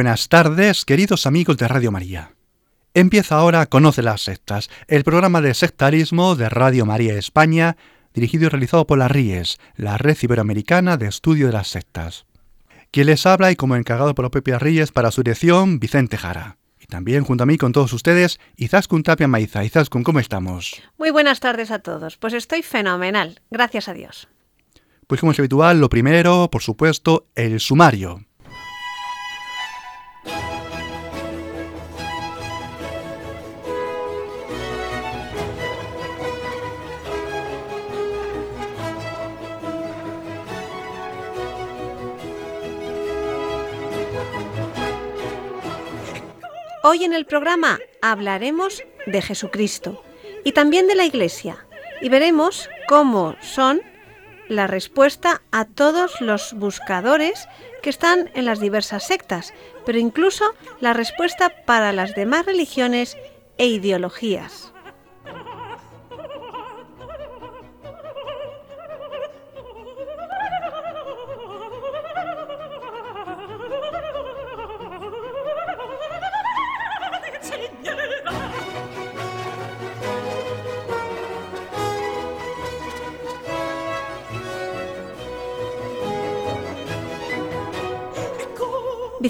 Buenas tardes, queridos amigos de Radio María. Empieza ahora Conoce las sectas, el programa de sectarismo de Radio María España, dirigido y realizado por la RIES, la Red Iberoamericana de Estudio de las Sectas. Quien les habla y como encargado por la propia RIES para su dirección, Vicente Jara. Y también junto a mí con todos ustedes, Izaskun Tapia Maiza. Izaskun, ¿cómo estamos? Muy buenas tardes a todos. Pues estoy fenomenal, gracias a Dios. Pues como es habitual, lo primero, por supuesto, el sumario. Hoy en el programa hablaremos de Jesucristo y también de la Iglesia y veremos cómo son la respuesta a todos los buscadores que están en las diversas sectas, pero incluso la respuesta para las demás religiones e ideologías.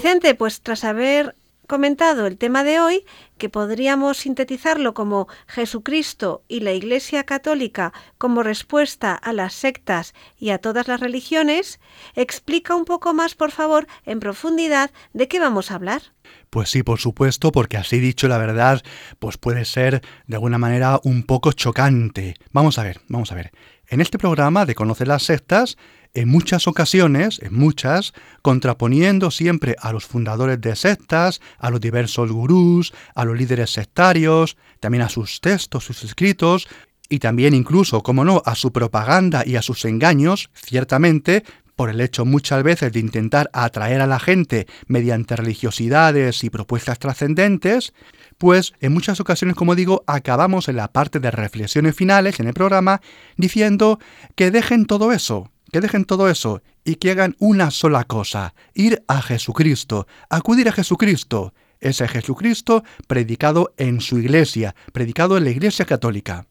Vicente, pues tras haber comentado el tema de hoy, que podríamos sintetizarlo como Jesucristo y la Iglesia Católica como respuesta a las sectas y a todas las religiones, explica un poco más, por favor, en profundidad, de qué vamos a hablar. Pues sí, por supuesto, porque así dicho la verdad, pues puede ser de alguna manera un poco chocante. Vamos a ver, vamos a ver. En este programa de Conocer las sectas, en muchas ocasiones, en muchas, contraponiendo siempre a los fundadores de sectas, a los diversos gurús, a los líderes sectarios, también a sus textos, sus escritos, y también incluso, como no, a su propaganda y a sus engaños, ciertamente, por el hecho muchas veces de intentar atraer a la gente mediante religiosidades y propuestas trascendentes, pues en muchas ocasiones, como digo, acabamos en la parte de reflexiones finales en el programa diciendo que dejen todo eso, que dejen todo eso y que hagan una sola cosa, ir a Jesucristo, acudir a Jesucristo, ese Jesucristo predicado en su iglesia, predicado en la Iglesia Católica.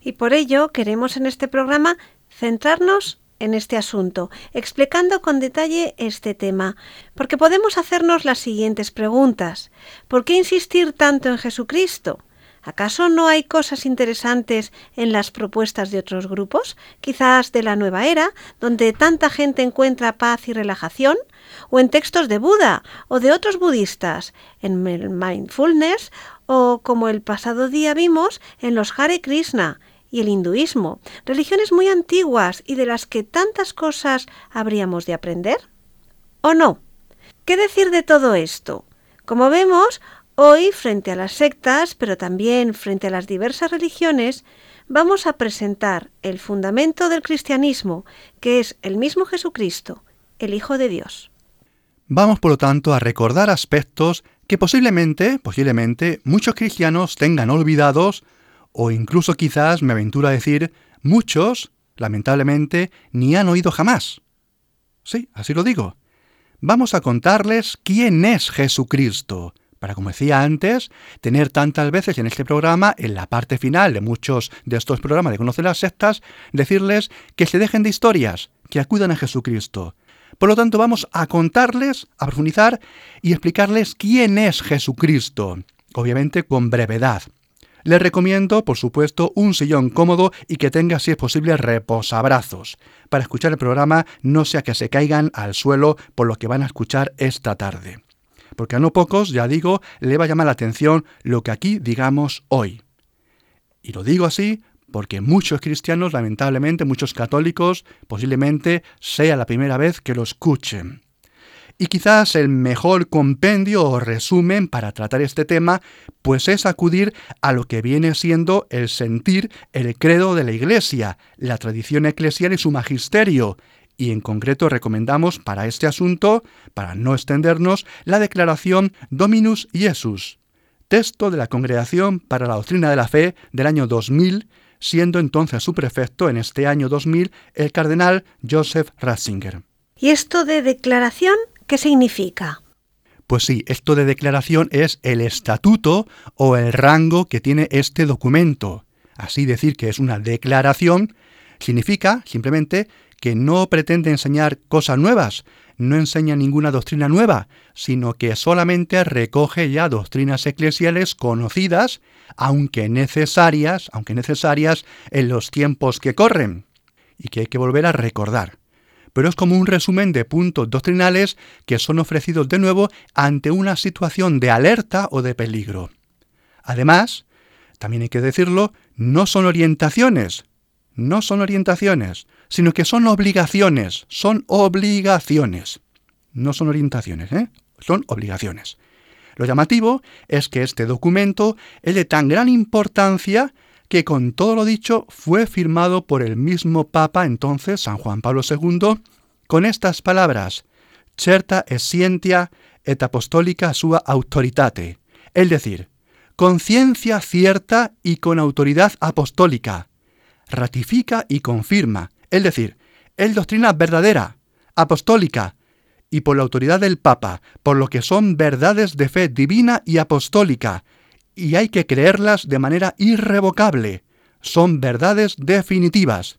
Y por ello queremos en este programa centrarnos en este asunto, explicando con detalle este tema, porque podemos hacernos las siguientes preguntas. ¿Por qué insistir tanto en Jesucristo? ¿Acaso no hay cosas interesantes en las propuestas de otros grupos, quizás de la nueva era, donde tanta gente encuentra paz y relajación? ¿O en textos de Buda o de otros budistas, en el mindfulness o como el pasado día vimos en los Hare Krishna y el hinduismo, religiones muy antiguas y de las que tantas cosas habríamos de aprender? ¿O no? ¿Qué decir de todo esto? Como vemos, Hoy, frente a las sectas, pero también frente a las diversas religiones, vamos a presentar el fundamento del cristianismo, que es el mismo Jesucristo, el Hijo de Dios. Vamos, por lo tanto, a recordar aspectos que posiblemente, posiblemente, muchos cristianos tengan olvidados, o incluso quizás, me aventuro a decir, muchos, lamentablemente, ni han oído jamás. Sí, así lo digo. Vamos a contarles quién es Jesucristo, para, como decía antes, tener tantas veces en este programa, en la parte final de muchos de estos programas de Conocer las Sectas, decirles que se dejen de historias, que acudan a Jesucristo. Por lo tanto, vamos a contarles, a profundizar y explicarles quién es Jesucristo, obviamente con brevedad. Les recomiendo, por supuesto, un sillón cómodo y que tenga, si es posible, reposabrazos, para escuchar el programa, no sea que se caigan al suelo por lo que van a escuchar esta tarde porque a no pocos, ya digo, le va a llamar la atención lo que aquí digamos hoy. Y lo digo así porque muchos cristianos, lamentablemente, muchos católicos, posiblemente sea la primera vez que lo escuchen. Y quizás el mejor compendio o resumen para tratar este tema, pues es acudir a lo que viene siendo el sentir, el credo de la Iglesia, la tradición eclesial y su magisterio. Y en concreto recomendamos para este asunto, para no extendernos, la declaración Dominus Iesus, texto de la Congregación para la Doctrina de la Fe del año 2000, siendo entonces su prefecto en este año 2000 el cardenal Joseph Ratzinger. ¿Y esto de declaración qué significa? Pues sí, esto de declaración es el estatuto o el rango que tiene este documento. Así decir que es una declaración significa simplemente que no pretende enseñar cosas nuevas, no enseña ninguna doctrina nueva, sino que solamente recoge ya doctrinas eclesiales conocidas, aunque necesarias, aunque necesarias en los tiempos que corren, y que hay que volver a recordar. Pero es como un resumen de puntos doctrinales que son ofrecidos de nuevo ante una situación de alerta o de peligro. Además, también hay que decirlo, no son orientaciones, no son orientaciones, sino que son obligaciones, son obligaciones. No son orientaciones, ¿eh? son obligaciones. Lo llamativo es que este documento es de tan gran importancia que con todo lo dicho fue firmado por el mismo Papa entonces, San Juan Pablo II, con estas palabras, certa scientia et apostolica sua autoritate, es decir, conciencia cierta y con autoridad apostólica, ratifica y confirma, es decir, es doctrina verdadera, apostólica, y por la autoridad del Papa, por lo que son verdades de fe divina y apostólica, y hay que creerlas de manera irrevocable, son verdades definitivas.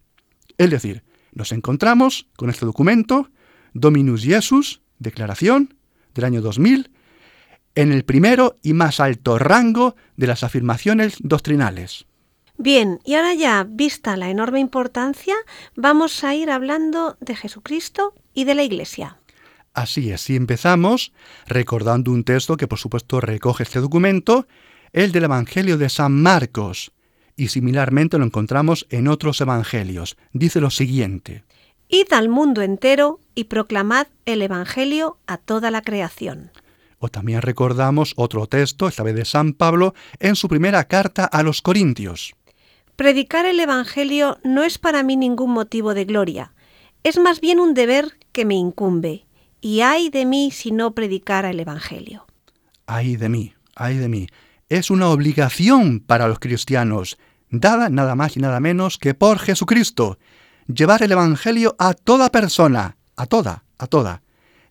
Es decir, nos encontramos con este documento, Dominus Jesus, declaración del año 2000, en el primero y más alto rango de las afirmaciones doctrinales. Bien, y ahora ya, vista la enorme importancia, vamos a ir hablando de Jesucristo y de la Iglesia. Así es, y empezamos recordando un texto que por supuesto recoge este documento, el del Evangelio de San Marcos, y similarmente lo encontramos en otros evangelios. Dice lo siguiente. Id al mundo entero y proclamad el Evangelio a toda la creación. O también recordamos otro texto, esta vez de San Pablo, en su primera carta a los Corintios. Predicar el Evangelio no es para mí ningún motivo de gloria, es más bien un deber que me incumbe, y ay de mí si no predicara el Evangelio. Ay de mí, ay de mí. Es una obligación para los cristianos, dada nada más y nada menos que por Jesucristo, llevar el Evangelio a toda persona, a toda, a toda,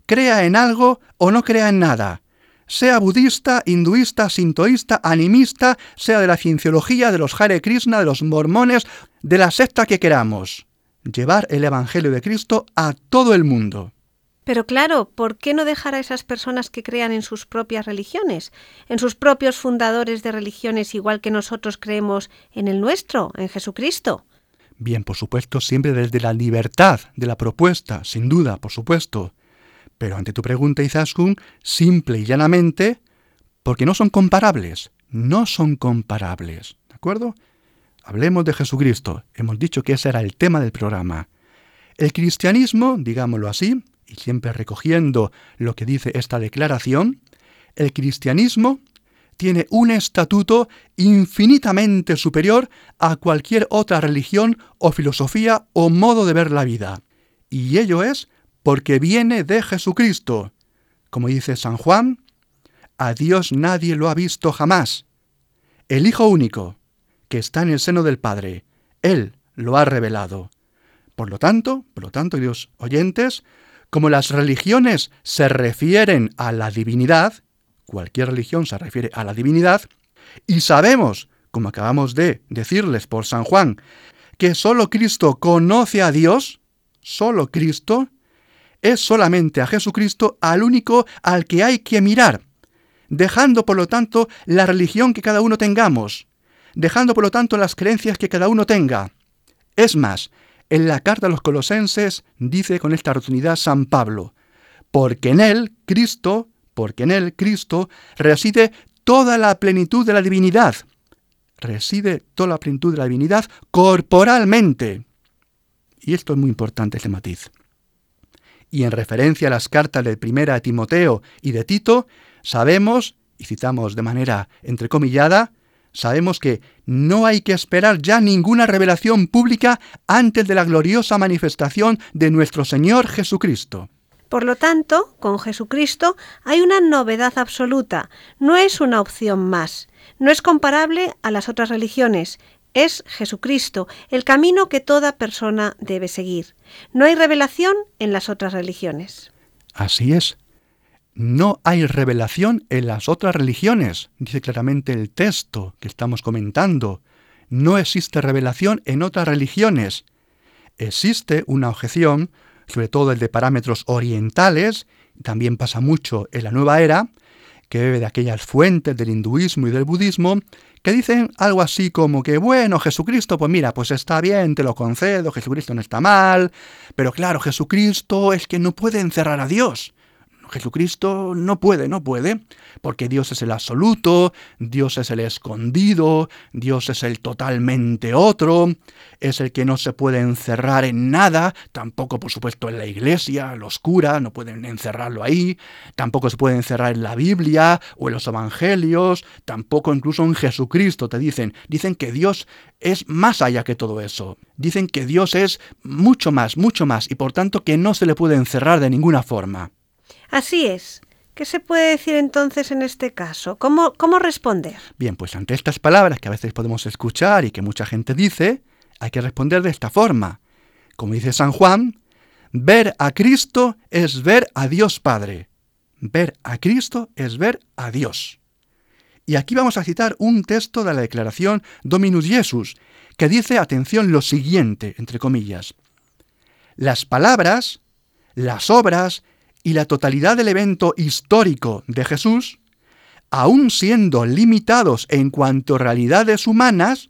crea en algo o no crea en nada, sea budista, hinduista, sintoísta, animista, sea de la cienciología, de los Hare Krishna, de los mormones, de la secta que queramos. Llevar el Evangelio de Cristo a todo el mundo. Pero claro, ¿por qué no dejar a esas personas que crean en sus propias religiones, en sus propios fundadores de religiones, igual que nosotros creemos en el nuestro, en Jesucristo? Bien, por supuesto, siempre desde la libertad de la propuesta, sin duda, por supuesto. Pero ante tu pregunta, Izaskun, simple y llanamente, porque no son comparables, no son comparables, ¿de acuerdo? Hablemos de Jesucristo. Hemos dicho que ese era el tema del programa. El cristianismo, digámoslo así, y siempre recogiendo lo que dice esta declaración, el cristianismo tiene un estatuto infinitamente superior a cualquier otra religión o filosofía o modo de ver la vida. Y ello es porque viene de Jesucristo. Como dice San Juan, a Dios nadie lo ha visto jamás. El Hijo único, que está en el seno del Padre, Él lo ha revelado. Por lo tanto, por lo tanto, Dios oyentes, como las religiones se refieren a la divinidad, cualquier religión se refiere a la divinidad, y sabemos, como acabamos de decirles por San Juan, que solo Cristo conoce a Dios, solo Cristo, es solamente a Jesucristo al único al que hay que mirar, dejando por lo tanto la religión que cada uno tengamos, dejando por lo tanto las creencias que cada uno tenga. Es más, en la carta a los colosenses dice con esta rotundidad San Pablo, porque en él, Cristo, porque en él, Cristo, reside toda la plenitud de la divinidad. reside toda la plenitud de la divinidad corporalmente. Y esto es muy importante, este matiz. Y en referencia a las cartas de primera de Timoteo y de Tito, sabemos, y citamos de manera entrecomillada, sabemos que no hay que esperar ya ninguna revelación pública antes de la gloriosa manifestación de nuestro Señor Jesucristo. Por lo tanto, con Jesucristo hay una novedad absoluta, no es una opción más, no es comparable a las otras religiones, es Jesucristo, el camino que toda persona debe seguir. No hay revelación en las otras religiones. Así es. No hay revelación en las otras religiones, dice claramente el texto que estamos comentando. No existe revelación en otras religiones. Existe una objeción, sobre todo el de parámetros orientales, también pasa mucho en la nueva era, que bebe de aquellas fuentes del hinduismo y del budismo, que dicen algo así como que, bueno, Jesucristo, pues mira, pues está bien, te lo concedo, Jesucristo no está mal, pero claro, Jesucristo es que no puede encerrar a Dios. Jesucristo no puede, no puede, porque Dios es el absoluto, Dios es el escondido, Dios es el totalmente otro, es el que no se puede encerrar en nada, tampoco por supuesto en la iglesia, los curas no pueden encerrarlo ahí, tampoco se puede encerrar en la Biblia o en los evangelios, tampoco incluso en Jesucristo te dicen, dicen que Dios es más allá que todo eso, dicen que Dios es mucho más, mucho más, y por tanto que no se le puede encerrar de ninguna forma. Así es. ¿Qué se puede decir entonces en este caso? ¿Cómo, ¿Cómo responder? Bien, pues ante estas palabras que a veces podemos escuchar y que mucha gente dice, hay que responder de esta forma. Como dice San Juan, ver a Cristo es ver a Dios Padre. Ver a Cristo es ver a Dios. Y aquí vamos a citar un texto de la declaración Dominus Jesus, que dice, atención, lo siguiente, entre comillas. Las palabras, las obras y la totalidad del evento histórico de Jesús, aun siendo limitados en cuanto a realidades humanas,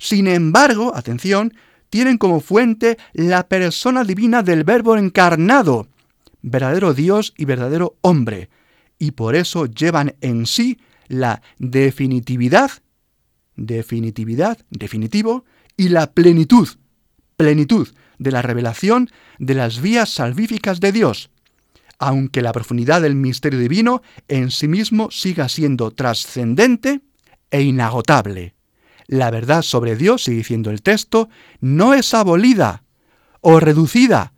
sin embargo, atención, tienen como fuente la persona divina del Verbo encarnado, verdadero Dios y verdadero hombre, y por eso llevan en sí la definitividad, definitividad, definitivo, y la plenitud, plenitud de la revelación de las vías salvíficas de Dios, aunque la profundidad del misterio divino en sí mismo siga siendo trascendente e inagotable. La verdad sobre Dios, sigue diciendo el texto, no es abolida o reducida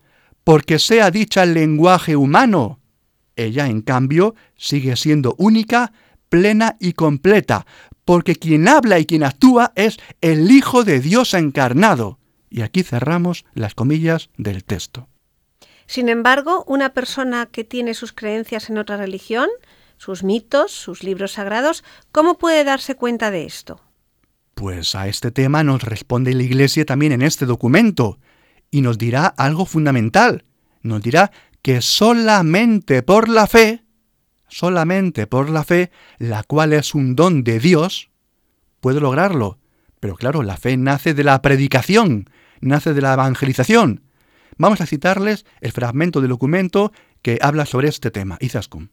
porque sea dicha el lenguaje humano. Ella, en cambio, sigue siendo única, plena y completa, porque quien habla y quien actúa es el Hijo de Dios encarnado. Y aquí cerramos las comillas del texto. Sin embargo, una persona que tiene sus creencias en otra religión, sus mitos, sus libros sagrados, ¿cómo puede darse cuenta de esto? Pues a este tema nos responde la Iglesia también en este documento, y nos dirá algo fundamental. Nos dirá que solamente por la fe, solamente por la fe, la cual es un don de Dios, puede lograrlo. Pero claro, la fe nace de la predicación, nace de la evangelización, Vamos a citarles el fragmento del documento que habla sobre este tema. Izaskun.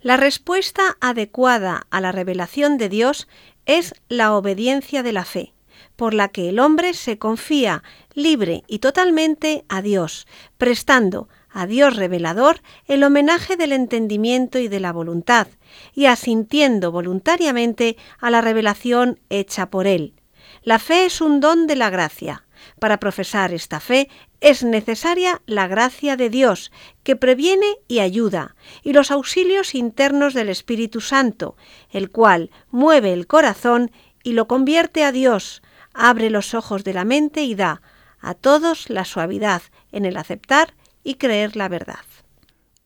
La respuesta adecuada a la revelación de Dios es la obediencia de la fe, por la que el hombre se confía libre y totalmente a Dios, prestando a Dios revelador el homenaje del entendimiento y de la voluntad, y asintiendo voluntariamente a la revelación hecha por Él. La fe es un don de la gracia. Para profesar esta fe es necesaria la gracia de Dios, que previene y ayuda, y los auxilios internos del Espíritu Santo, el cual mueve el corazón y lo convierte a Dios, abre los ojos de la mente y da a todos la suavidad en el aceptar y creer la verdad.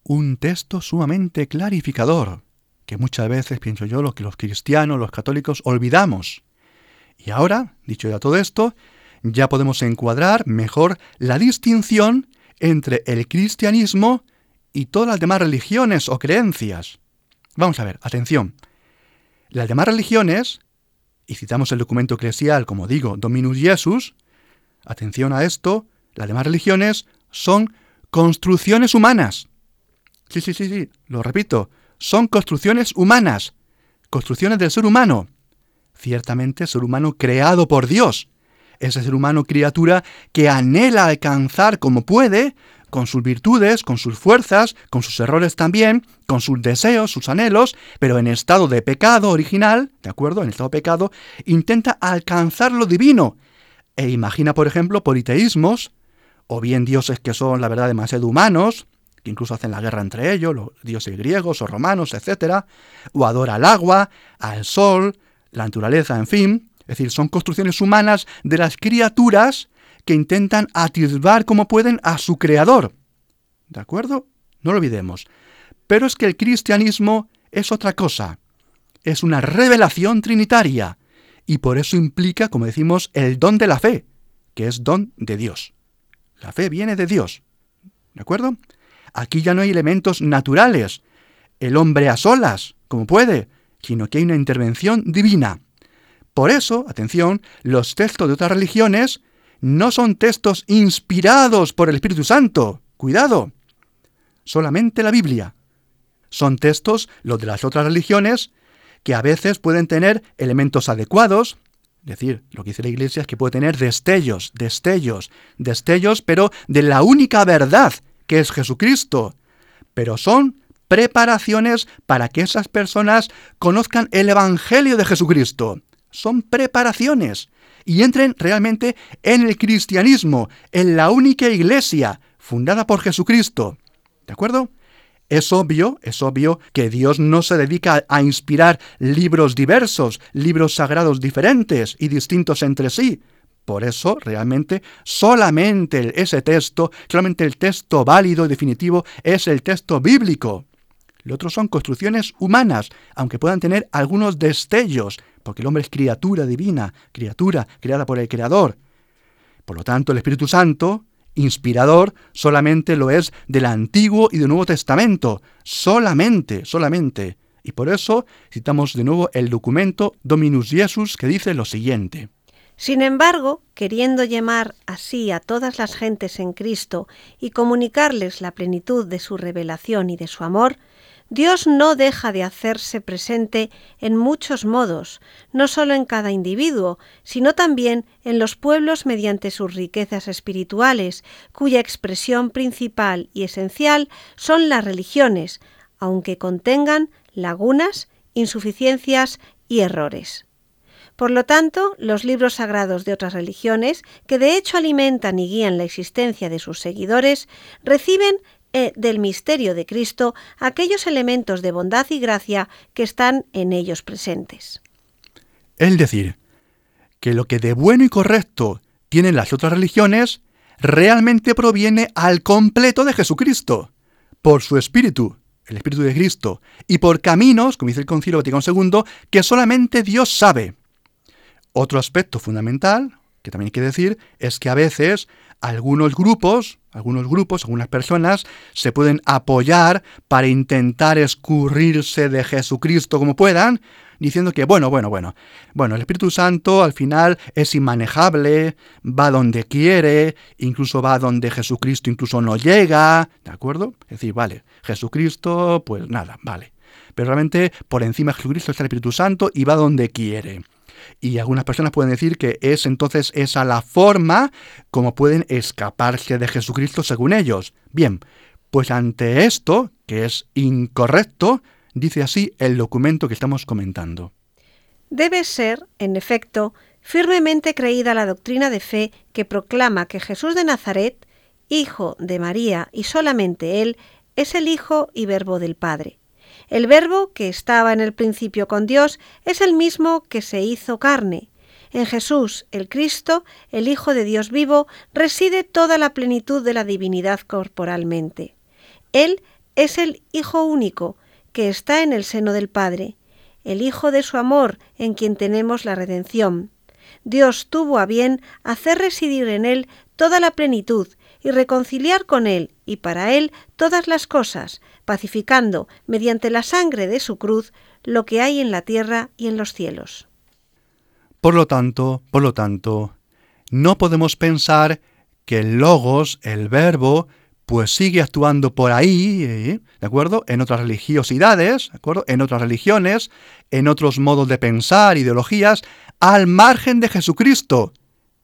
Un texto sumamente clarificador, que muchas veces pienso yo lo que los cristianos, los católicos olvidamos. Y ahora, dicho ya todo esto, ya podemos encuadrar mejor la distinción entre el cristianismo y todas las demás religiones o creencias. Vamos a ver, atención. Las demás religiones, y citamos el documento eclesial, como digo, Dominus Jesus, atención a esto, las demás religiones son construcciones humanas. Sí, sí, sí, sí, lo repito, son construcciones humanas, construcciones del ser humano. ciertamente ser humano creado por Dios, ese ser humano criatura que anhela alcanzar como puede, con sus virtudes, con sus fuerzas, con sus errores también, con sus deseos, sus anhelos, pero en estado de pecado original, ¿de acuerdo? En estado de pecado, intenta alcanzar lo divino. E imagina, por ejemplo, politeísmos, o bien dioses que son, la verdad, demasiado humanos, que incluso hacen la guerra entre ellos, los dioses griegos o romanos, etc., o adora al agua, al sol, la naturaleza, en fin, es decir, son construcciones humanas de las criaturas que intentan atisbar como pueden a su creador. ¿De acuerdo? No lo olvidemos. Pero es que el cristianismo es otra cosa. Es una revelación trinitaria. Y por eso implica, como decimos, el don de la fe, que es don de Dios. La fe viene de Dios. ¿De acuerdo? Aquí ya no hay elementos naturales. El hombre a solas, como puede, sino que hay una intervención divina. Por eso, atención, los textos de otras religiones no son textos inspirados por el Espíritu Santo. Cuidado. Solamente la Biblia. Son textos, los de las otras religiones, que a veces pueden tener elementos adecuados, es decir, lo que dice la Iglesia es que puede tener destellos, destellos, destellos, pero de la única verdad, que es Jesucristo. Pero son preparaciones para que esas personas conozcan el Evangelio de Jesucristo son preparaciones y entren realmente en el cristianismo, en la única iglesia fundada por Jesucristo. ¿De acuerdo? Es obvio, es obvio que Dios no se dedica a inspirar libros diversos, libros sagrados diferentes y distintos entre sí. Por eso, realmente, solamente ese texto, solamente el texto válido y definitivo es el texto bíblico. Lo otro son construcciones humanas, aunque puedan tener algunos destellos, porque el hombre es criatura divina, criatura creada por el Creador. Por lo tanto, el Espíritu Santo, inspirador, solamente lo es del Antiguo y del Nuevo Testamento, solamente, solamente. Y por eso citamos de nuevo el documento Dominus Jesus que dice lo siguiente. Sin embargo, queriendo llamar así a todas las gentes en Cristo y comunicarles la plenitud de su revelación y de su amor, Dios no deja de hacerse presente en muchos modos, no solo en cada individuo, sino también en los pueblos mediante sus riquezas espirituales, cuya expresión principal y esencial son las religiones, aunque contengan lagunas, insuficiencias y errores. Por lo tanto, los libros sagrados de otras religiones, que de hecho alimentan y guían la existencia de sus seguidores, reciben eh, del misterio de Cristo aquellos elementos de bondad y gracia que están en ellos presentes. Es decir, que lo que de bueno y correcto tienen las otras religiones realmente proviene al completo de Jesucristo, por su Espíritu, el Espíritu de Cristo, y por caminos, como dice el Concilio Vaticano II, que solamente Dios sabe. Otro aspecto fundamental, que también hay que decir, es que a veces algunos grupos, algunos grupos, algunas personas se pueden apoyar para intentar escurrirse de Jesucristo como puedan, diciendo que, bueno, bueno, bueno, bueno, el Espíritu Santo al final es inmanejable, va donde quiere, incluso va donde Jesucristo incluso no llega, ¿de acuerdo? Es decir, vale, Jesucristo, pues nada, vale. Pero realmente por encima de Jesucristo está el Espíritu Santo y va donde quiere. Y algunas personas pueden decir que es entonces esa la forma como pueden escaparse de Jesucristo según ellos. Bien, pues ante esto, que es incorrecto, dice así el documento que estamos comentando. Debe ser, en efecto, firmemente creída la doctrina de fe que proclama que Jesús de Nazaret, hijo de María y solamente Él, es el Hijo y Verbo del Padre el Verbo que estaba en el principio con Dios es el mismo que se hizo carne. En Jesús, el Cristo, el Hijo de Dios vivo, reside toda la plenitud de la divinidad corporalmente. Él es el Hijo único, que está en el seno del Padre, el Hijo de su amor, en quien tenemos la redención. Dios tuvo a bien hacer residir en Él toda la plenitud y reconciliar con Él y para Él todas las cosas, pacificando, mediante la sangre de su cruz, lo que hay en la tierra y en los cielos. Por lo tanto, por lo tanto, no podemos pensar que el logos, el verbo, pues sigue actuando por ahí, ¿eh? ¿de acuerdo? En otras religiosidades, ¿de acuerdo? En otras religiones, en otros modos de pensar, ideologías, al margen de Jesucristo,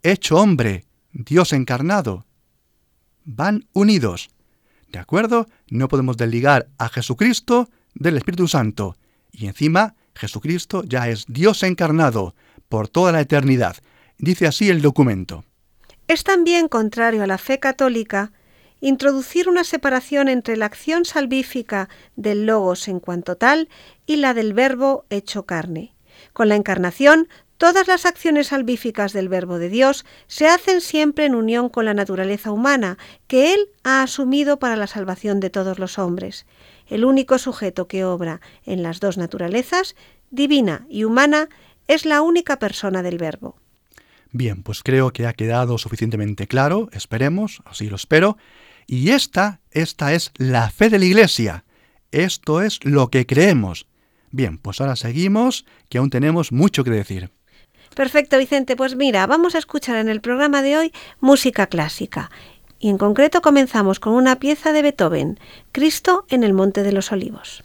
hecho hombre, Dios encarnado. Van unidos, ¿de acuerdo? No podemos desligar a Jesucristo del Espíritu Santo. Y encima, Jesucristo ya es Dios encarnado por toda la eternidad. Dice así el documento. Es también contrario a la fe católica introducir una separación entre la acción salvífica del logos en cuanto tal y la del verbo hecho carne. Con la encarnación, todas las acciones salvíficas del verbo de Dios se hacen siempre en unión con la naturaleza humana que Él ha asumido para la salvación de todos los hombres. El único sujeto que obra en las dos naturalezas, divina y humana, es la única persona del verbo. Bien, pues creo que ha quedado suficientemente claro, esperemos, así lo espero, y esta, esta es la fe de la Iglesia. Esto es lo que creemos. Bien, pues ahora seguimos, que aún tenemos mucho que decir. Perfecto, Vicente. Pues mira, vamos a escuchar en el programa de hoy música clásica. Y en concreto comenzamos con una pieza de Beethoven, Cristo en el Monte de los Olivos.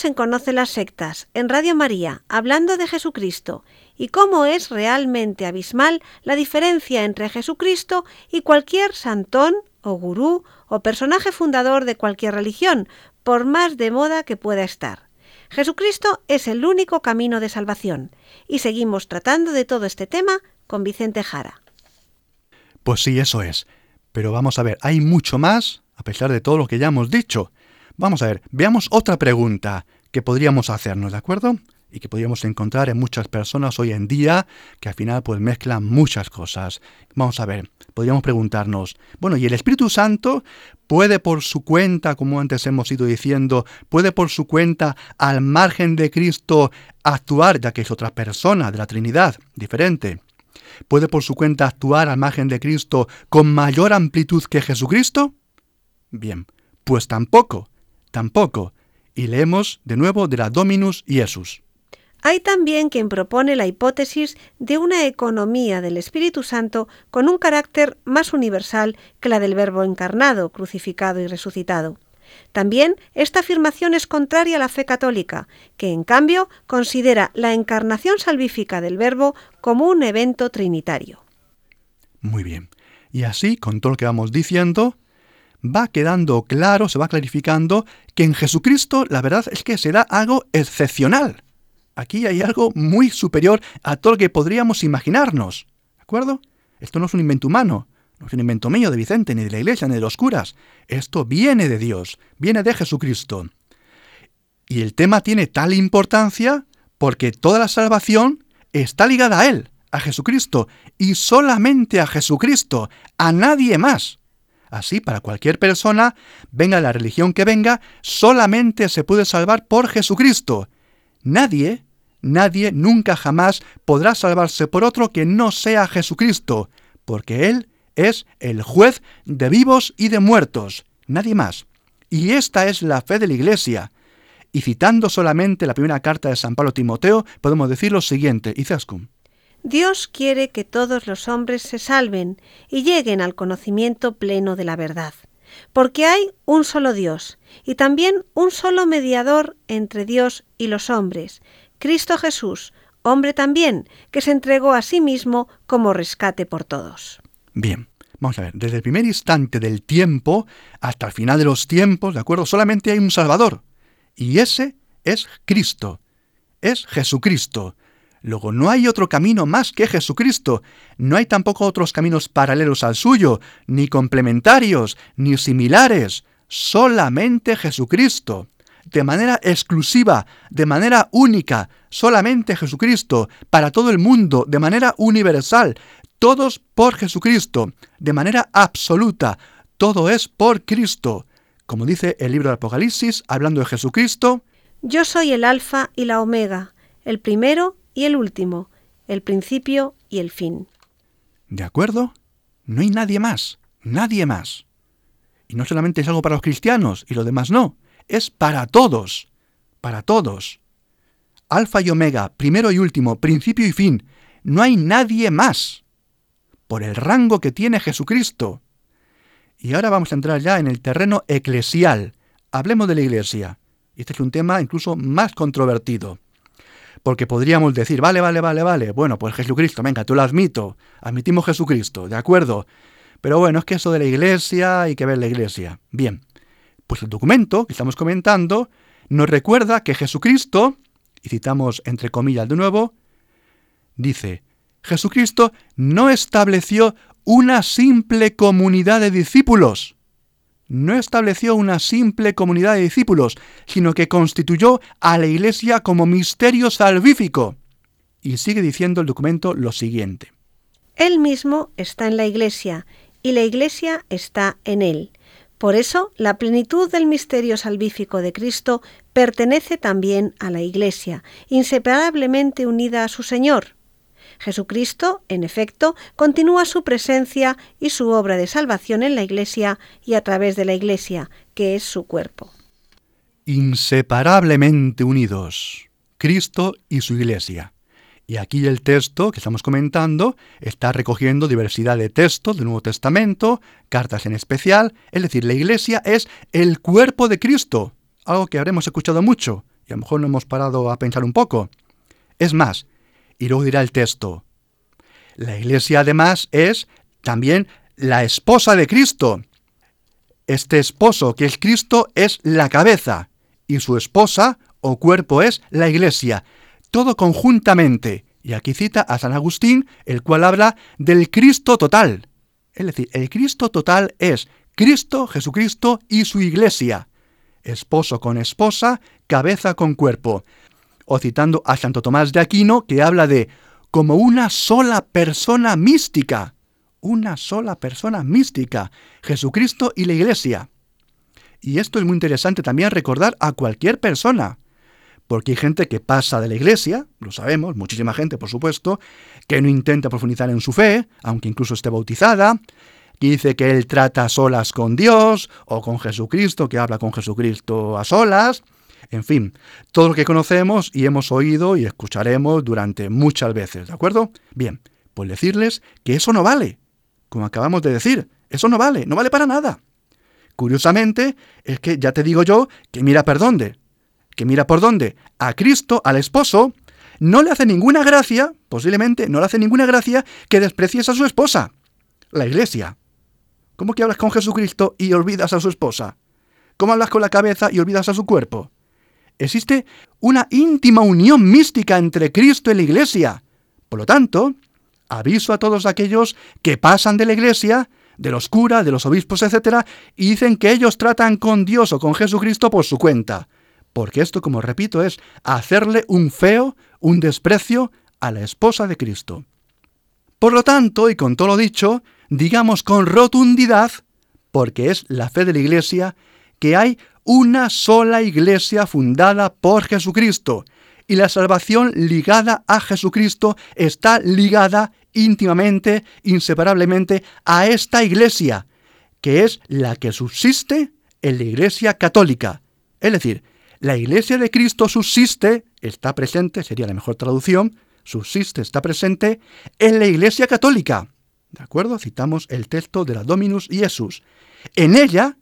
Estamos en Conoce las Sectas, en Radio María, hablando de Jesucristo y cómo es realmente abismal la diferencia entre Jesucristo y cualquier santón o gurú o personaje fundador de cualquier religión, por más de moda que pueda estar. Jesucristo es el único camino de salvación y seguimos tratando de todo este tema con Vicente Jara. Pues sí, eso es. Pero vamos a ver, hay mucho más, a pesar de todo lo que ya hemos dicho. Vamos a ver, veamos otra pregunta que podríamos hacernos, ¿de acuerdo? Y que podríamos encontrar en muchas personas hoy en día que al final pues mezclan muchas cosas. Vamos a ver, podríamos preguntarnos, bueno, ¿y el Espíritu Santo puede por su cuenta, como antes hemos ido diciendo, puede por su cuenta al margen de Cristo actuar, ya que es otra persona de la Trinidad, diferente? ¿Puede por su cuenta actuar al margen de Cristo con mayor amplitud que Jesucristo? Bien, pues tampoco tampoco. Y leemos de nuevo de la Dominus Iesus. Hay también quien propone la hipótesis de una economía del Espíritu Santo con un carácter más universal que la del Verbo encarnado, crucificado y resucitado. También esta afirmación es contraria a la fe católica, que en cambio considera la encarnación salvífica del Verbo como un evento trinitario. Muy bien. Y así, con todo lo que vamos diciendo, va quedando claro, se va clarificando que en Jesucristo la verdad es que se da algo excepcional. Aquí hay algo muy superior a todo lo que podríamos imaginarnos. ¿De acuerdo? Esto no es un invento humano, no es un invento mío de Vicente, ni de la iglesia, ni de los curas. Esto viene de Dios, viene de Jesucristo. Y el tema tiene tal importancia porque toda la salvación está ligada a Él, a Jesucristo, y solamente a Jesucristo, a nadie más. Así, para cualquier persona, venga la religión que venga, solamente se puede salvar por Jesucristo. Nadie, nadie nunca jamás podrá salvarse por otro que no sea Jesucristo, porque Él es el juez de vivos y de muertos, nadie más. Y esta es la fe de la Iglesia. Y citando solamente la primera carta de San Pablo Timoteo, podemos decir lo siguiente, Izaskun. Dios quiere que todos los hombres se salven y lleguen al conocimiento pleno de la verdad, porque hay un solo Dios y también un solo mediador entre Dios y los hombres, Cristo Jesús, hombre también, que se entregó a sí mismo como rescate por todos. Bien, vamos a ver, desde el primer instante del tiempo hasta el final de los tiempos, ¿de acuerdo? Solamente hay un Salvador, y ese es Cristo, es Jesucristo. Luego, no hay otro camino más que Jesucristo. No hay tampoco otros caminos paralelos al suyo, ni complementarios, ni similares. Solamente Jesucristo. De manera exclusiva, de manera única, solamente Jesucristo, para todo el mundo, de manera universal, todos por Jesucristo, de manera absoluta, todo es por Cristo. Como dice el libro de Apocalipsis, hablando de Jesucristo, Yo soy el Alfa y la Omega, el primero y el último, el principio y el fin. ¿De acuerdo? No hay nadie más, nadie más. Y no solamente es algo para los cristianos y los demás no, es para todos, para todos. Alfa y Omega, primero y último, principio y fin, no hay nadie más, por el rango que tiene Jesucristo. Y ahora vamos a entrar ya en el terreno eclesial. Hablemos de la iglesia. Este es un tema incluso más controvertido. Porque podríamos decir, vale, vale, vale, vale, bueno, pues Jesucristo, venga, tú lo admito, admitimos Jesucristo, de acuerdo. Pero bueno, es que eso de la iglesia, hay que ver la iglesia. Bien, pues el documento que estamos comentando nos recuerda que Jesucristo, y citamos entre comillas de nuevo, dice, Jesucristo no estableció una simple comunidad de discípulos, no estableció una simple comunidad de discípulos, sino que constituyó a la Iglesia como misterio salvífico. Y sigue diciendo el documento lo siguiente. Él mismo está en la Iglesia y la Iglesia está en él. Por eso, la plenitud del misterio salvífico de Cristo pertenece también a la Iglesia, inseparablemente unida a su Señor. Jesucristo, en efecto, continúa su presencia y su obra de salvación en la Iglesia y a través de la Iglesia, que es su cuerpo. Inseparablemente unidos, Cristo y su Iglesia. Y aquí el texto que estamos comentando está recogiendo diversidad de textos del Nuevo Testamento, cartas en especial, es decir, la Iglesia es el cuerpo de Cristo, algo que habremos escuchado mucho y a lo mejor no hemos parado a pensar un poco. Es más, y luego dirá el texto. La iglesia además es también la esposa de Cristo. Este esposo que es Cristo es la cabeza y su esposa o cuerpo es la iglesia. Todo conjuntamente. Y aquí cita a San Agustín, el cual habla del Cristo total. Es decir, el Cristo total es Cristo, Jesucristo y su iglesia. Esposo con esposa, cabeza con cuerpo o citando a Santo Tomás de Aquino, que habla de como una sola persona mística, una sola persona mística, Jesucristo y la Iglesia. Y esto es muy interesante también recordar a cualquier persona, porque hay gente que pasa de la Iglesia, lo sabemos, muchísima gente por supuesto, que no intenta profundizar en su fe, aunque incluso esté bautizada, que dice que él trata a solas con Dios o con Jesucristo, que habla con Jesucristo a solas, en fin, todo lo que conocemos y hemos oído y escucharemos durante muchas veces, ¿de acuerdo? Bien, pues decirles que eso no vale. Como acabamos de decir, eso no vale, no vale para nada. Curiosamente, es que ya te digo yo que mira por dónde. Que mira por dónde. A Cristo, al esposo, no le hace ninguna gracia, posiblemente no le hace ninguna gracia que desprecies a su esposa, la iglesia. ¿Cómo que hablas con Jesucristo y olvidas a su esposa? ¿Cómo hablas con la cabeza y olvidas a su cuerpo? Existe una íntima unión mística entre Cristo y la Iglesia. Por lo tanto, aviso a todos aquellos que pasan de la Iglesia, de los curas, de los obispos, etc., y dicen que ellos tratan con Dios o con Jesucristo por su cuenta. Porque esto, como repito, es hacerle un feo, un desprecio a la esposa de Cristo. Por lo tanto, y con todo lo dicho, digamos con rotundidad, porque es la fe de la Iglesia, que hay una sola iglesia fundada por Jesucristo y la salvación ligada a Jesucristo está ligada íntimamente, inseparablemente a esta iglesia, que es la que subsiste en la iglesia católica. Es decir, la iglesia de Cristo subsiste, está presente, sería la mejor traducción, subsiste, está presente en la iglesia católica. ¿De acuerdo? Citamos el texto de la Dominus Jesús. En ella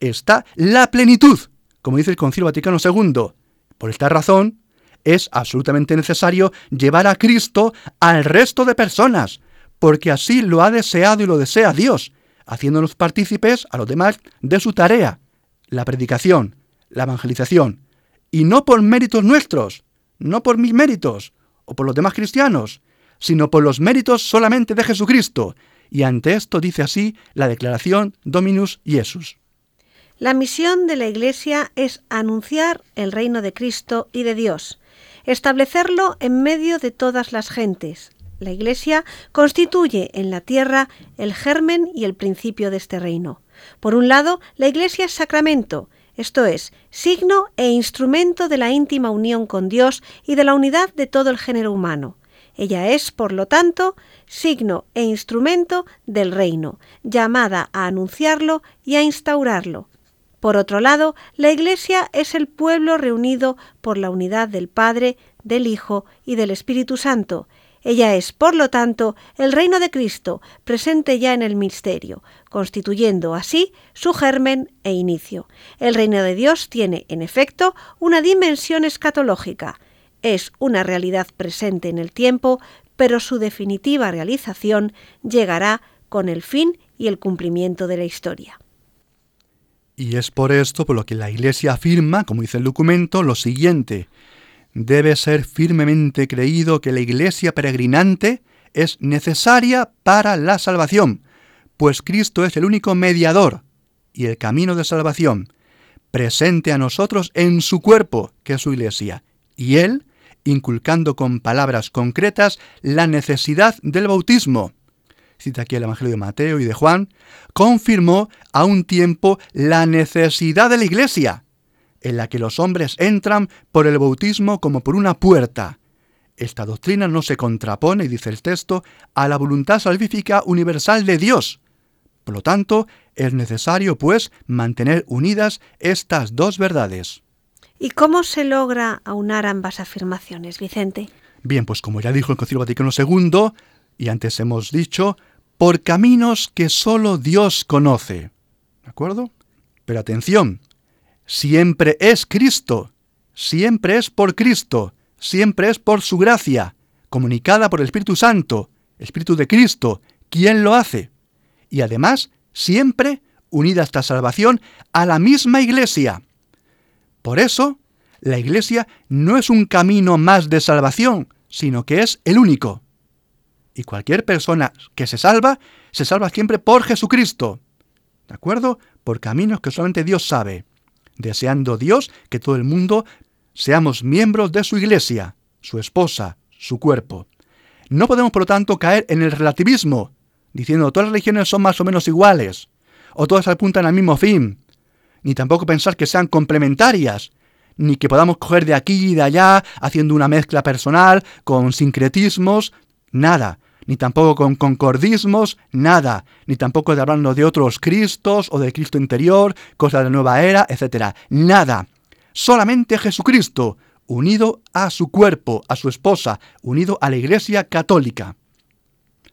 está la plenitud, como dice el Concilio Vaticano II. Por esta razón, es absolutamente necesario llevar a Cristo al resto de personas, porque así lo ha deseado y lo desea Dios, haciéndonos partícipes a los demás de su tarea, la predicación, la evangelización, y no por méritos nuestros, no por mis méritos o por los demás cristianos, sino por los méritos solamente de Jesucristo. Y ante esto dice así la declaración Dominus Iesus. La misión de la Iglesia es anunciar el reino de Cristo y de Dios, establecerlo en medio de todas las gentes. La Iglesia constituye en la tierra el germen y el principio de este reino. Por un lado, la Iglesia es sacramento, esto es, signo e instrumento de la íntima unión con Dios y de la unidad de todo el género humano. Ella es, por lo tanto, signo e instrumento del reino, llamada a anunciarlo y a instaurarlo. Por otro lado, la Iglesia es el pueblo reunido por la unidad del Padre, del Hijo y del Espíritu Santo. Ella es, por lo tanto, el reino de Cristo, presente ya en el misterio, constituyendo así su germen e inicio. El reino de Dios tiene, en efecto, una dimensión escatológica, es una realidad presente en el tiempo, pero su definitiva realización llegará con el fin y el cumplimiento de la historia. Y es por esto por lo que la Iglesia afirma, como dice el documento, lo siguiente. Debe ser firmemente creído que la Iglesia peregrinante es necesaria para la salvación, pues Cristo es el único mediador y el camino de salvación, presente a nosotros en su cuerpo, que es su Iglesia, y Él inculcando con palabras concretas la necesidad del bautismo. Cita aquí el Evangelio de Mateo y de Juan, confirmó a un tiempo la necesidad de la Iglesia, en la que los hombres entran por el bautismo como por una puerta. Esta doctrina no se contrapone, dice el texto, a la voluntad salvífica universal de Dios. Por lo tanto, es necesario, pues, mantener unidas estas dos verdades. ¿Y cómo se logra aunar ambas afirmaciones, Vicente? Bien, pues como ya dijo el Concilio Vaticano II, y antes hemos dicho, por caminos que solo Dios conoce. ¿De acuerdo? Pero atención, siempre es Cristo, siempre es por Cristo, siempre es por su gracia, comunicada por el Espíritu Santo, Espíritu de Cristo, quien lo hace. Y además, siempre unida esta salvación a la misma Iglesia. Por eso, la Iglesia no es un camino más de salvación, sino que es el único. Y cualquier persona que se salva, se salva siempre por Jesucristo. ¿De acuerdo? Por caminos que solamente Dios sabe. Deseando Dios que todo el mundo seamos miembros de su iglesia, su esposa, su cuerpo. No podemos, por lo tanto, caer en el relativismo, diciendo todas las religiones son más o menos iguales, o todas apuntan al mismo fin, ni tampoco pensar que sean complementarias, ni que podamos coger de aquí y de allá haciendo una mezcla personal con sincretismos, nada, ni tampoco con concordismos, nada, ni tampoco de hablando de otros Cristos o del Cristo interior, cosas de nueva era, etc. Nada. Solamente Jesucristo, unido a su cuerpo, a su esposa, unido a la Iglesia católica.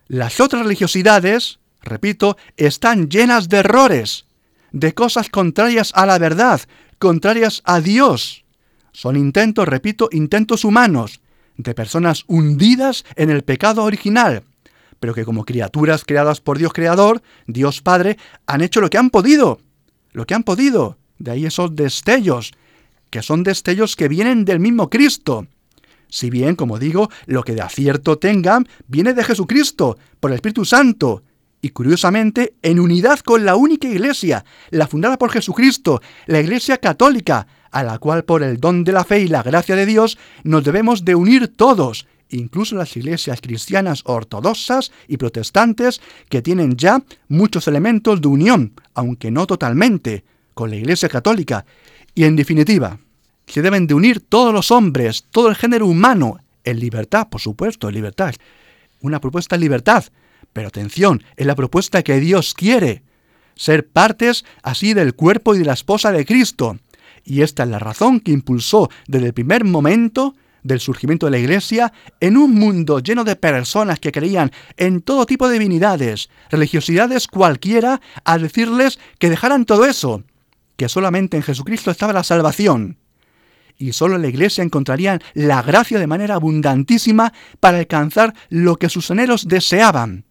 Las otras religiosidades, repito, están llenas de errores, de cosas contrarias a la verdad, contrarias a Dios. Son intentos, repito, intentos humanos, de personas hundidas en el pecado original, pero que como criaturas creadas por Dios Creador, Dios Padre, han hecho lo que han podido, lo que han podido. De ahí esos destellos, que son destellos que vienen del mismo Cristo. Si bien, como digo, lo que de acierto tengan viene de Jesucristo, por el Espíritu Santo, y curiosamente en unidad con la única iglesia, la fundada por Jesucristo, la iglesia católica, a la cual por el don de la fe y la gracia de Dios nos debemos de unir todos, incluso las iglesias cristianas ortodoxas y protestantes que tienen ya muchos elementos de unión, aunque no totalmente, con la iglesia católica. Y en definitiva, se deben de unir todos los hombres, todo el género humano, en libertad, por supuesto, en libertad, una propuesta de libertad. Pero atención, es la propuesta que Dios quiere. Ser partes así del cuerpo y de la esposa de Cristo. Y esta es la razón que impulsó desde el primer momento del surgimiento de la Iglesia en un mundo lleno de personas que creían en todo tipo de divinidades, religiosidades cualquiera, a decirles que dejaran todo eso, que solamente en Jesucristo estaba la salvación. Y solo en la Iglesia encontrarían la gracia de manera abundantísima para alcanzar lo que sus anhelos deseaban.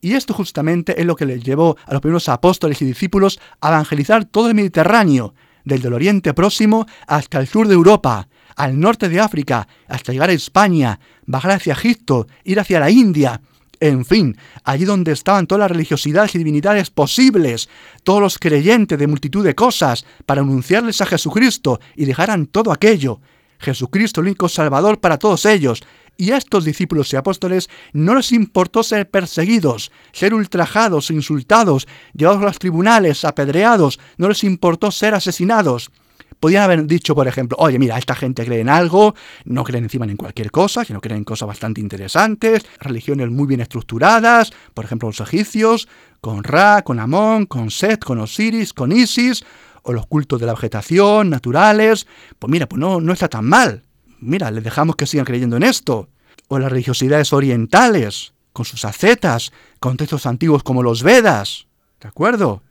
Y esto justamente es lo que les llevó a los primeros apóstoles y discípulos a evangelizar todo el Mediterráneo, desde el Oriente Próximo hasta el sur de Europa, al norte de África, hasta llegar a España, bajar hacia Egipto, ir hacia la India, en fin, allí donde estaban todas las religiosidades y divinidades posibles, todos los creyentes de multitud de cosas, para anunciarles a Jesucristo y dejaran todo aquello. Jesucristo, el único Salvador para todos ellos. Y a estos discípulos y apóstoles no les importó ser perseguidos, ser ultrajados, insultados, llevados a los tribunales, apedreados, no les importó ser asesinados. Podían haber dicho, por ejemplo, oye, mira, esta gente cree en algo, no creen encima en cualquier cosa, sino creen en cosas bastante interesantes, religiones muy bien estructuradas, por ejemplo, los egipcios, con Ra, con Amón, con Set, con Osiris, con Isis, o los cultos de la vegetación, naturales. Pues mira, pues no, no está tan mal. Mira, les dejamos que sigan creyendo en esto. O las religiosidades orientales, con sus acetas, con textos antiguos como los Vedas. ¿De acuerdo?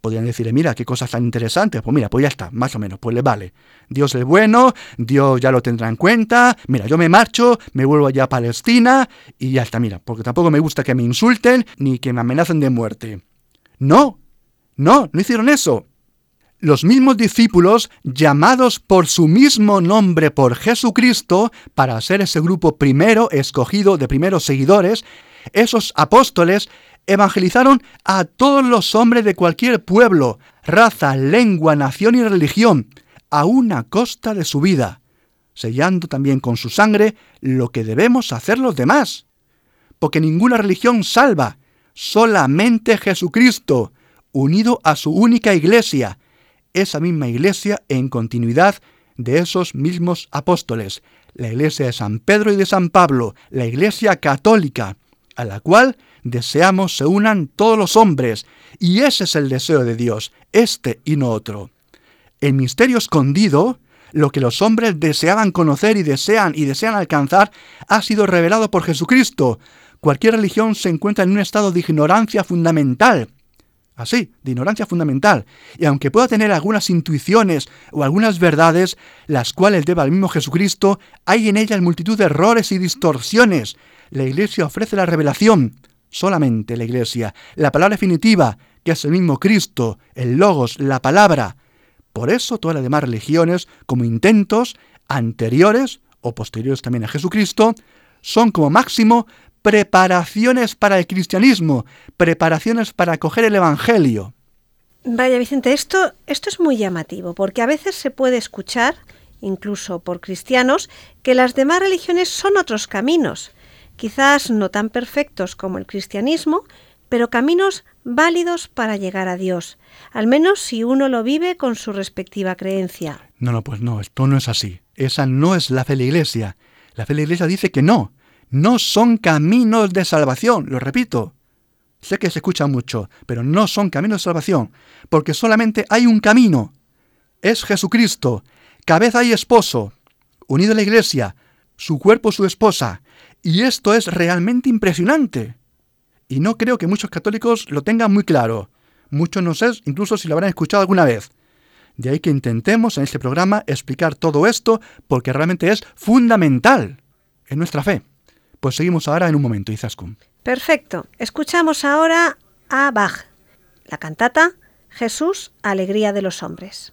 Podrían decirle, mira, qué cosas tan interesantes. Pues mira, pues ya está, más o menos, pues le vale. Dios es bueno, Dios ya lo tendrá en cuenta. Mira, yo me marcho, me vuelvo allá a Palestina y ya está, mira, porque tampoco me gusta que me insulten ni que me amenacen de muerte. No, no, no hicieron eso. Los mismos discípulos, llamados por su mismo nombre por Jesucristo, para ser ese grupo primero escogido de primeros seguidores, esos apóstoles evangelizaron a todos los hombres de cualquier pueblo, raza, lengua, nación y religión, a una costa de su vida, sellando también con su sangre lo que debemos hacer los demás. Porque ninguna religión salva, solamente Jesucristo, unido a su única iglesia, esa misma iglesia en continuidad de esos mismos apóstoles, la iglesia de San Pedro y de San Pablo, la iglesia católica, a la cual deseamos se unan todos los hombres, y ese es el deseo de Dios, este y no otro. El misterio escondido, lo que los hombres deseaban conocer y desean y desean alcanzar, ha sido revelado por Jesucristo. Cualquier religión se encuentra en un estado de ignorancia fundamental. Así, de ignorancia fundamental. Y aunque pueda tener algunas intuiciones o algunas verdades, las cuales deba al mismo Jesucristo, hay en ellas multitud de errores y distorsiones. La Iglesia ofrece la revelación, solamente la Iglesia, la palabra definitiva, que es el mismo Cristo, el Logos, la palabra. Por eso todas las demás religiones, como intentos anteriores o posteriores también a Jesucristo, son como máximo preparaciones para el cristianismo, preparaciones para acoger el Evangelio. Vaya Vicente, esto, esto es muy llamativo, porque a veces se puede escuchar, incluso por cristianos, que las demás religiones son otros caminos, quizás no tan perfectos como el cristianismo, pero caminos válidos para llegar a Dios, al menos si uno lo vive con su respectiva creencia. No, no, pues no, esto no es así. Esa no es la fe de la Iglesia. La fe de la Iglesia dice que no, no son caminos de salvación, lo repito. Sé que se escucha mucho, pero no son caminos de salvación, porque solamente hay un camino. Es Jesucristo, cabeza y esposo, unido a la Iglesia, su cuerpo su esposa, y esto es realmente impresionante. Y no creo que muchos católicos lo tengan muy claro. Muchos no sé, incluso si lo habrán escuchado alguna vez. De ahí que intentemos en este programa explicar todo esto porque realmente es fundamental en nuestra fe. Pues seguimos ahora en un momento, Izaskun. Perfecto. Escuchamos ahora a Bach, la cantata Jesús, Alegría de los Hombres.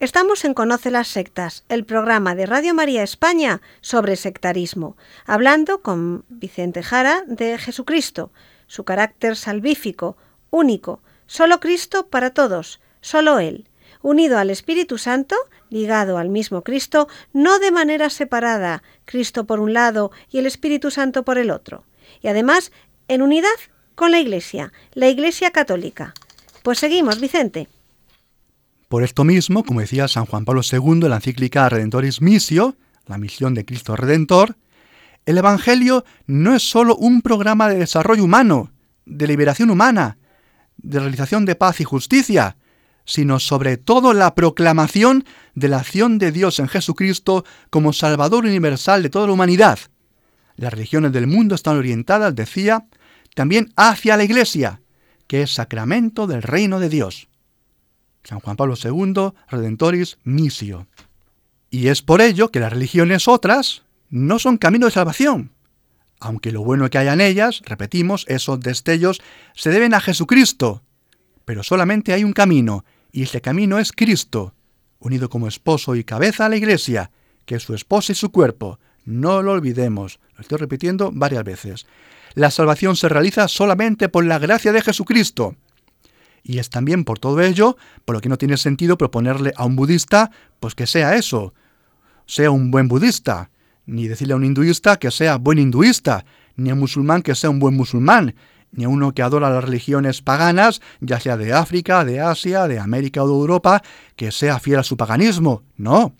Estamos en Conoce las Sectas, el programa de Radio María España sobre sectarismo, hablando con Vicente Jara de Jesucristo, su carácter salvífico, único, solo Cristo para todos, solo Él, unido al Espíritu Santo, ligado al mismo Cristo, no de manera separada, Cristo por un lado y el Espíritu Santo por el otro, y además en unidad con la Iglesia, la Iglesia católica. Pues seguimos, Vicente. Por esto mismo, como decía San Juan Pablo II en la encíclica Redentoris Missio, la misión de Cristo Redentor, el Evangelio no es sólo un programa de desarrollo humano, de liberación humana, de realización de paz y justicia, sino sobre todo la proclamación de la acción de Dios en Jesucristo como Salvador universal de toda la humanidad. Las religiones del mundo están orientadas, decía, también hacia la Iglesia, que es sacramento del reino de Dios. San Juan Pablo II, Redentoris Missio. Y es por ello que las religiones otras no son camino de salvación. Aunque lo bueno que haya en ellas, repetimos, esos destellos se deben a Jesucristo. Pero solamente hay un camino, y ese camino es Cristo, unido como esposo y cabeza a la Iglesia, que es su esposa y su cuerpo. No lo olvidemos, lo estoy repitiendo varias veces. La salvación se realiza solamente por la gracia de Jesucristo. Y es también por todo ello por lo que no tiene sentido proponerle a un budista pues que sea eso, sea un buen budista, ni decirle a un hinduista que sea buen hinduista, ni a un musulmán que sea un buen musulmán, ni a uno que adora las religiones paganas, ya sea de África, de Asia, de América o de Europa, que sea fiel a su paganismo. No.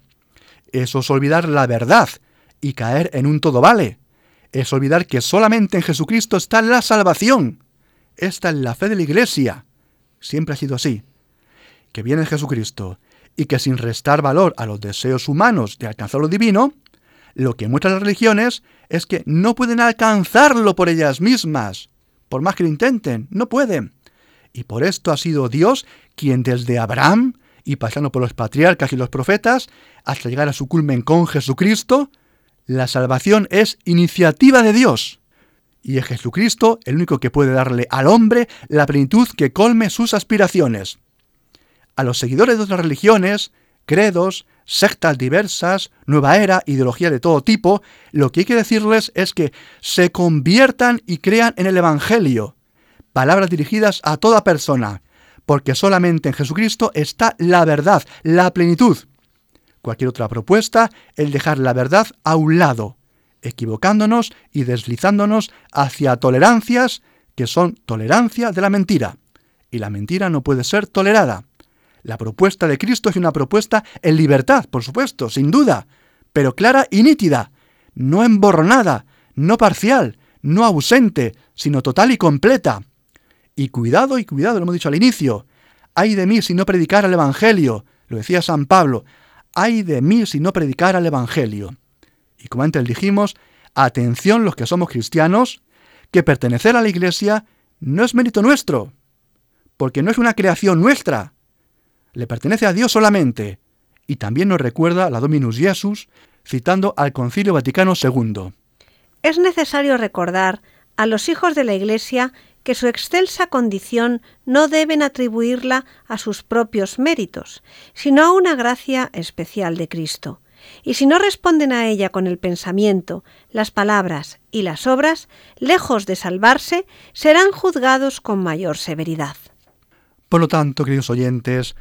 Eso es olvidar la verdad y caer en un todo vale. Es olvidar que solamente en Jesucristo está la salvación. Esta es la fe de la Iglesia siempre ha sido así, que viene Jesucristo y que sin restar valor a los deseos humanos de alcanzar lo divino, lo que muestran las religiones es que no pueden alcanzarlo por ellas mismas, por más que lo intenten, no pueden. Y por esto ha sido Dios quien desde Abraham, y pasando por los patriarcas y los profetas, hasta llegar a su culmen con Jesucristo, la salvación es iniciativa de Dios y es Jesucristo el único que puede darle al hombre la plenitud que colme sus aspiraciones. A los seguidores de otras religiones, credos, sectas diversas, nueva era, ideología de todo tipo, lo que hay que decirles es que se conviertan y crean en el Evangelio, palabras dirigidas a toda persona, porque solamente en Jesucristo está la verdad, la plenitud. Cualquier otra propuesta, el dejar la verdad a un lado, equivocándonos y deslizándonos hacia tolerancias que son tolerancia de la mentira. Y la mentira no puede ser tolerada. La propuesta de Cristo es una propuesta en libertad, por supuesto, sin duda, pero clara y nítida, no emborronada, no parcial, no ausente, sino total y completa. Y cuidado y cuidado, lo hemos dicho al inicio, ay de mí si no predicara el Evangelio, lo decía San Pablo, ay de mí si no predicara el Evangelio. Y como antes dijimos, atención los que somos cristianos, que pertenecer a la Iglesia no es mérito nuestro, porque no es una creación nuestra, le pertenece a Dios solamente, y también nos recuerda la Dominus Jesus, citando al Concilio Vaticano II. Es necesario recordar a los hijos de la Iglesia que su excelsa condición no deben atribuirla a sus propios méritos, sino a una gracia especial de Cristo y si no responden a ella con el pensamiento, las palabras y las obras, lejos de salvarse, serán juzgados con mayor severidad. Por lo tanto, queridos oyentes,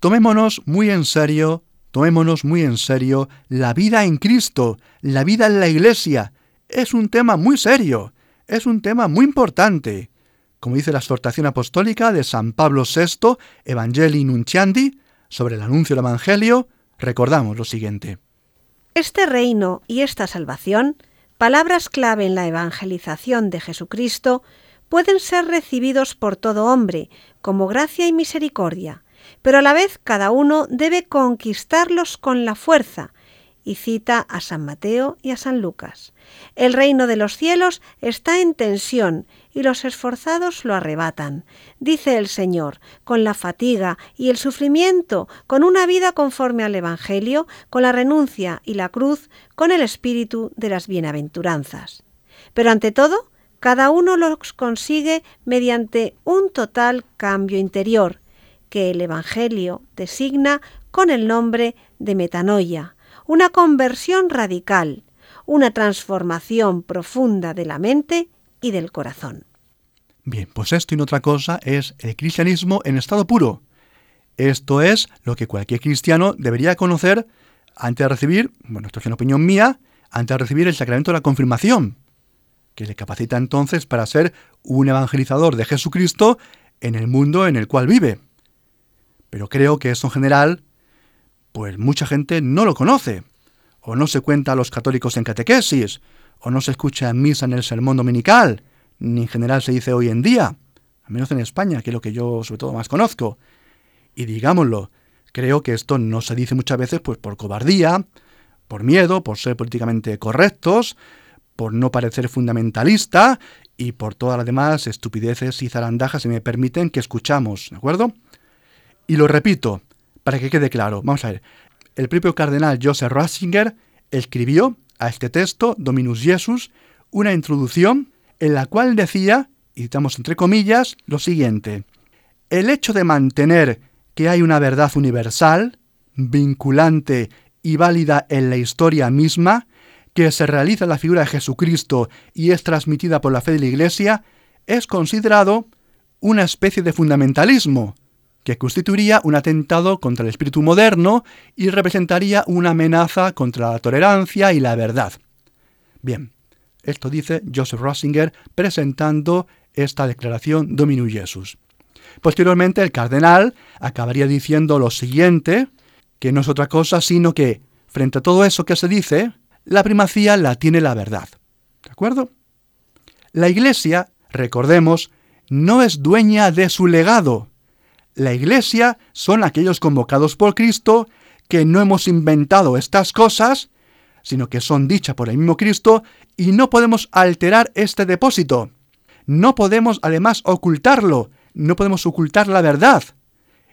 tomémonos muy en serio, tomémonos muy en serio la vida en Cristo, la vida en la Iglesia. Es un tema muy serio, es un tema muy importante. Como dice la exhortación apostólica de San Pablo VI, Evangelii Nunciandi, sobre el anuncio del Evangelio, recordamos lo siguiente. Este reino y esta salvación, palabras clave en la evangelización de Jesucristo, pueden ser recibidos por todo hombre como gracia y misericordia, pero a la vez cada uno debe conquistarlos con la fuerza, y cita a San Mateo y a San Lucas. El reino de los cielos está en tensión y los esforzados lo arrebatan, dice el Señor, con la fatiga y el sufrimiento, con una vida conforme al Evangelio, con la renuncia y la cruz, con el espíritu de las bienaventuranzas. Pero ante todo, cada uno los consigue mediante un total cambio interior, que el Evangelio designa con el nombre de metanoia, una conversión radical, una transformación profunda de la mente y del corazón. Bien, pues esto y otra cosa es el cristianismo en estado puro. Esto es lo que cualquier cristiano debería conocer antes de recibir, bueno, esto es una opinión mía, antes de recibir el sacramento de la confirmación, que le capacita entonces para ser un evangelizador de Jesucristo en el mundo en el cual vive. Pero creo que eso en general, pues mucha gente no lo conoce, o no se cuenta a los católicos en catequesis, o no se escucha en misa en el sermón dominical, ni en general se dice hoy en día, al menos en España, que es lo que yo sobre todo más conozco. Y digámoslo, creo que esto no se dice muchas veces pues por cobardía, por miedo, por ser políticamente correctos, por no parecer fundamentalista y por todas las demás estupideces y zarandajas que me permiten que escuchamos, ¿de acuerdo? Y lo repito, para que quede claro, vamos a ver, el propio cardenal Joseph Ratzinger escribió a este texto, Dominus Jesus, una introducción en la cual decía, y citamos entre comillas, lo siguiente, el hecho de mantener que hay una verdad universal, vinculante y válida en la historia misma, que se realiza en la figura de Jesucristo y es transmitida por la fe de la Iglesia, es considerado una especie de fundamentalismo, que constituiría un atentado contra el espíritu moderno y representaría una amenaza contra la tolerancia y la verdad. Bien, esto dice Joseph Rosinger presentando esta declaración Dominus Jesus. Posteriormente el cardenal acabaría diciendo lo siguiente, que no es otra cosa sino que, frente a todo eso que se dice, la primacía la tiene la verdad. ¿De acuerdo? La Iglesia, recordemos, no es dueña de su legado. La Iglesia son aquellos convocados por Cristo que no hemos inventado estas cosas, sino que son dichas por el mismo Cristo y no podemos alterar este depósito. No podemos además ocultarlo, no podemos ocultar la verdad.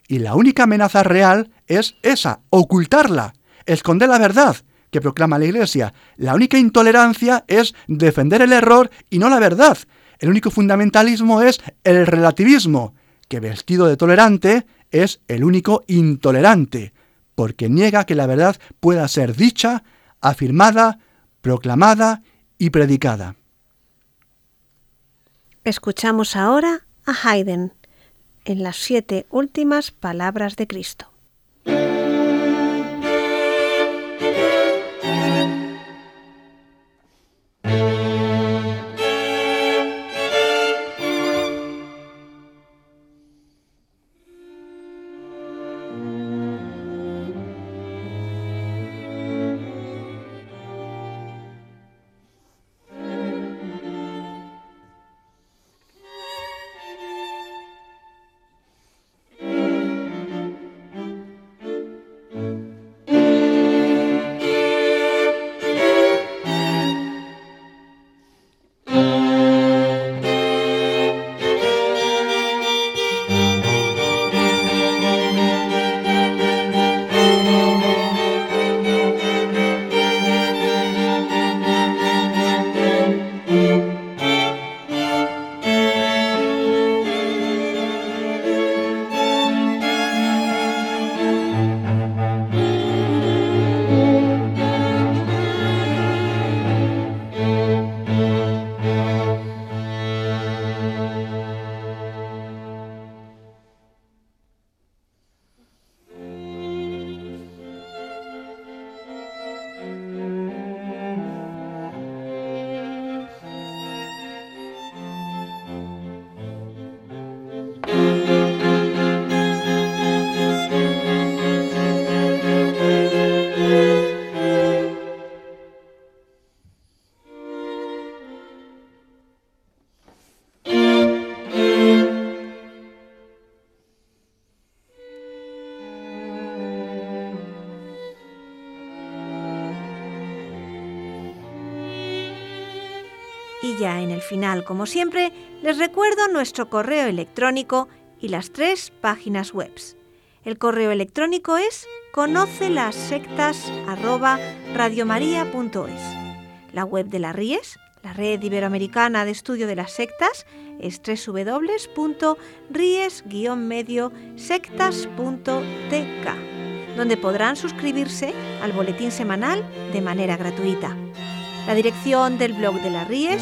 Y la única amenaza real es esa, ocultarla, esconder la verdad que proclama la Iglesia. La única intolerancia es defender el error y no la verdad. El único fundamentalismo es el relativismo, que vestido de tolerante es el único intolerante, porque niega que la verdad pueda ser dicha, afirmada, proclamada y predicada. Escuchamos ahora a Haydn en las siete últimas palabras de Cristo. En el final, como siempre, les recuerdo nuestro correo electrónico y las tres páginas web. El correo electrónico es conoce las sectas La web de la RIES, la Red Iberoamericana de Estudio de las Sectas, es www.ries-medio sectas.tk. donde podrán suscribirse al boletín semanal de manera gratuita. La dirección del blog de las Ries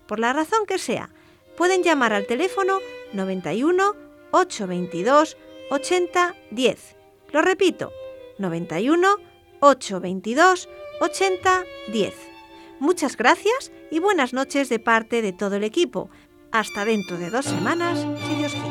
por la razón que sea, pueden llamar al teléfono 91 822 80 10. Lo repito, 91 822 80 10. Muchas gracias y buenas noches de parte de todo el equipo. Hasta dentro de dos semanas, si Dios quiere.